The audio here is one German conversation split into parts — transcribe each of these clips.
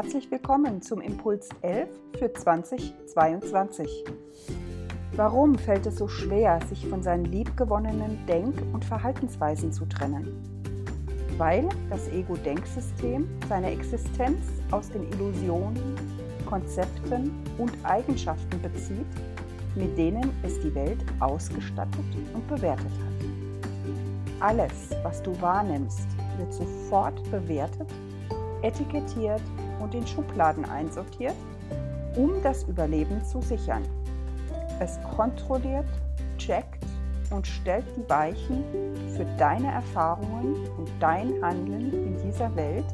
Herzlich willkommen zum Impuls 11 für 2022. Warum fällt es so schwer, sich von seinen liebgewonnenen Denk- und Verhaltensweisen zu trennen? Weil das Ego-Denksystem seine Existenz aus den Illusionen, Konzepten und Eigenschaften bezieht, mit denen es die Welt ausgestattet und bewertet hat. Alles, was du wahrnimmst, wird sofort bewertet, etikettiert und in Schubladen einsortiert, um das Überleben zu sichern. Es kontrolliert, checkt und stellt die Weichen für deine Erfahrungen und dein Handeln in dieser Welt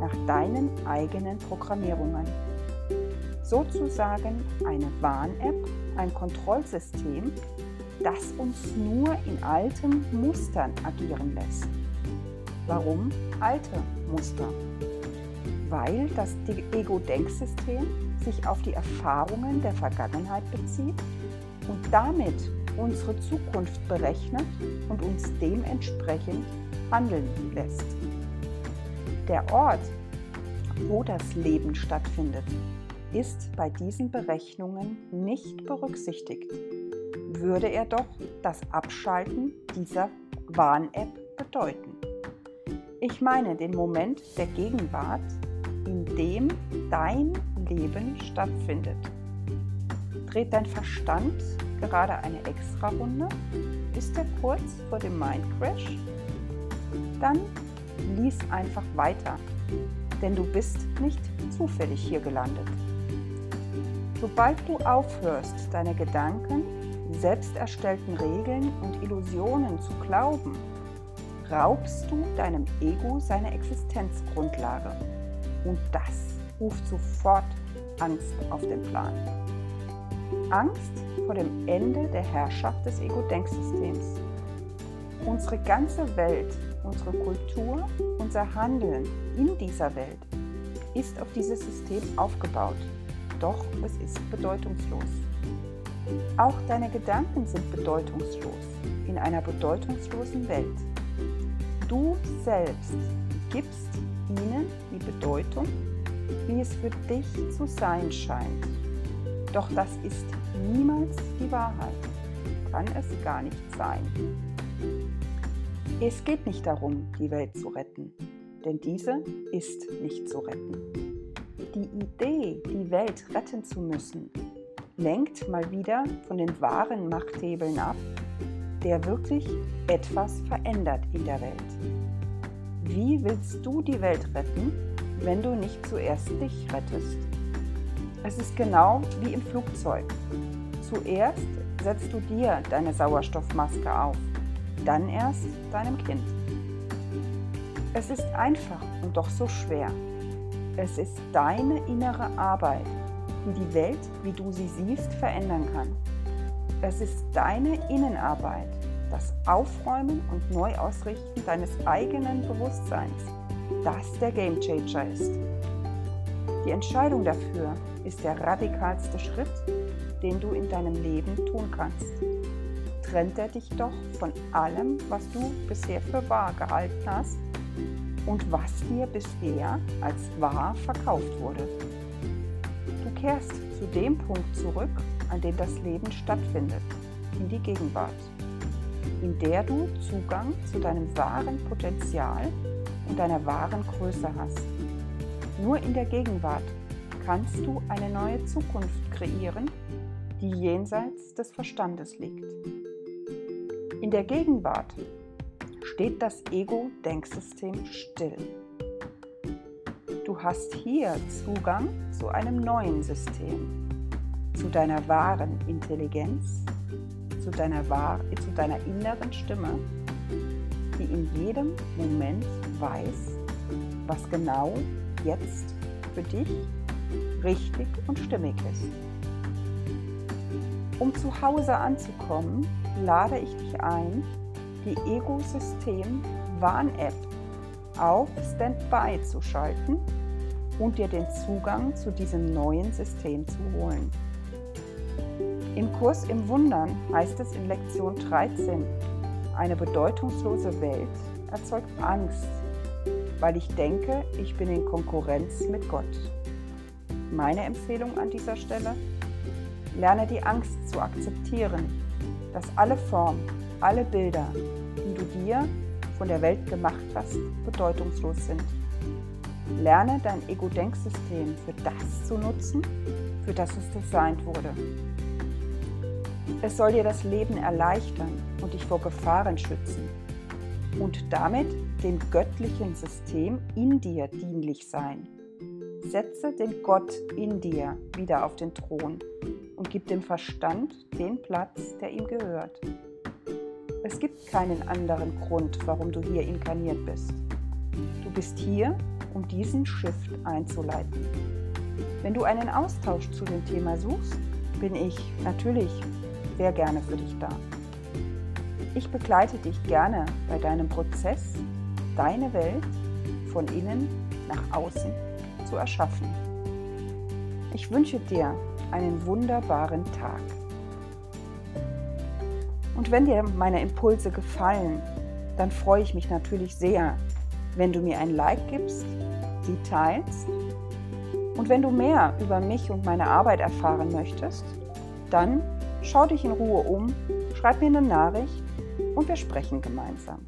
nach deinen eigenen Programmierungen. Sozusagen eine Warn-App, ein Kontrollsystem, das uns nur in alten Mustern agieren lässt. Warum alte Muster? Weil das Ego-Denksystem sich auf die Erfahrungen der Vergangenheit bezieht und damit unsere Zukunft berechnet und uns dementsprechend handeln lässt. Der Ort, wo das Leben stattfindet, ist bei diesen Berechnungen nicht berücksichtigt. Würde er doch das Abschalten dieser Warn-App bedeuten. Ich meine den Moment der Gegenwart, in dem dein Leben stattfindet. Dreht dein Verstand gerade eine Extra-Runde? Ist er kurz vor dem Mindcrash? Dann lies einfach weiter, denn du bist nicht zufällig hier gelandet. Sobald du aufhörst, deine Gedanken, selbst erstellten Regeln und Illusionen zu glauben, raubst du deinem Ego seine Existenzgrundlage. Und das ruft sofort Angst auf den Plan. Angst vor dem Ende der Herrschaft des Ego-Denksystems. Unsere ganze Welt, unsere Kultur, unser Handeln in dieser Welt ist auf dieses System aufgebaut. Doch es ist bedeutungslos. Auch deine Gedanken sind bedeutungslos in einer bedeutungslosen Welt. Du selbst gibst ihnen die Bedeutung, wie es für dich zu sein scheint. Doch das ist niemals die Wahrheit. Kann es gar nicht sein. Es geht nicht darum, die Welt zu retten, denn diese ist nicht zu retten. Die Idee, die Welt retten zu müssen, lenkt mal wieder von den wahren Machthebeln ab, der wirklich etwas verändert in der Welt. Wie willst du die Welt retten, wenn du nicht zuerst dich rettest? Es ist genau wie im Flugzeug. Zuerst setzt du dir deine Sauerstoffmaske auf, dann erst deinem Kind. Es ist einfach und doch so schwer. Es ist deine innere Arbeit, die die Welt, wie du sie siehst, verändern kann. Es ist deine Innenarbeit, das Aufräumen und Neuausrichten deines eigenen Bewusstseins, das der Gamechanger ist. Die Entscheidung dafür ist der radikalste Schritt, den du in deinem Leben tun kannst. Trennt er dich doch von allem, was du bisher für wahr gehalten hast und was dir bisher als wahr verkauft wurde. Du kehrst zu dem Punkt zurück, an dem das Leben stattfindet, in die Gegenwart in der du Zugang zu deinem wahren Potenzial und deiner wahren Größe hast. Nur in der Gegenwart kannst du eine neue Zukunft kreieren, die jenseits des Verstandes liegt. In der Gegenwart steht das Ego-Denksystem still. Du hast hier Zugang zu einem neuen System, zu deiner wahren Intelligenz zu deiner, wahr, zu deiner inneren Stimme, die in jedem Moment weiß, was genau jetzt für dich richtig und stimmig ist. Um zu Hause anzukommen, lade ich dich ein, die Ego-System Warn-App auf Standby zu schalten und dir den Zugang zu diesem neuen System zu holen. Im Kurs im Wundern heißt es in Lektion 13, eine bedeutungslose Welt erzeugt Angst, weil ich denke, ich bin in Konkurrenz mit Gott. Meine Empfehlung an dieser Stelle? Lerne die Angst zu akzeptieren, dass alle Formen, alle Bilder, die du dir von der Welt gemacht hast, bedeutungslos sind. Lerne dein Ego-Denksystem für das zu nutzen, für das es designt wurde. Es soll dir das Leben erleichtern und dich vor Gefahren schützen und damit dem göttlichen System in dir dienlich sein. Setze den Gott in dir wieder auf den Thron und gib dem Verstand den Platz, der ihm gehört. Es gibt keinen anderen Grund, warum du hier inkarniert bist. Du bist hier, um diesen Shift einzuleiten. Wenn du einen Austausch zu dem Thema suchst, bin ich natürlich sehr gerne für dich da. Ich begleite dich gerne bei deinem Prozess, deine Welt von innen nach außen zu erschaffen. Ich wünsche dir einen wunderbaren Tag. Und wenn dir meine Impulse gefallen, dann freue ich mich natürlich sehr, wenn du mir ein Like gibst, sie teilst. Und wenn du mehr über mich und meine Arbeit erfahren möchtest, dann schau dich in Ruhe um, schreib mir eine Nachricht und wir sprechen gemeinsam.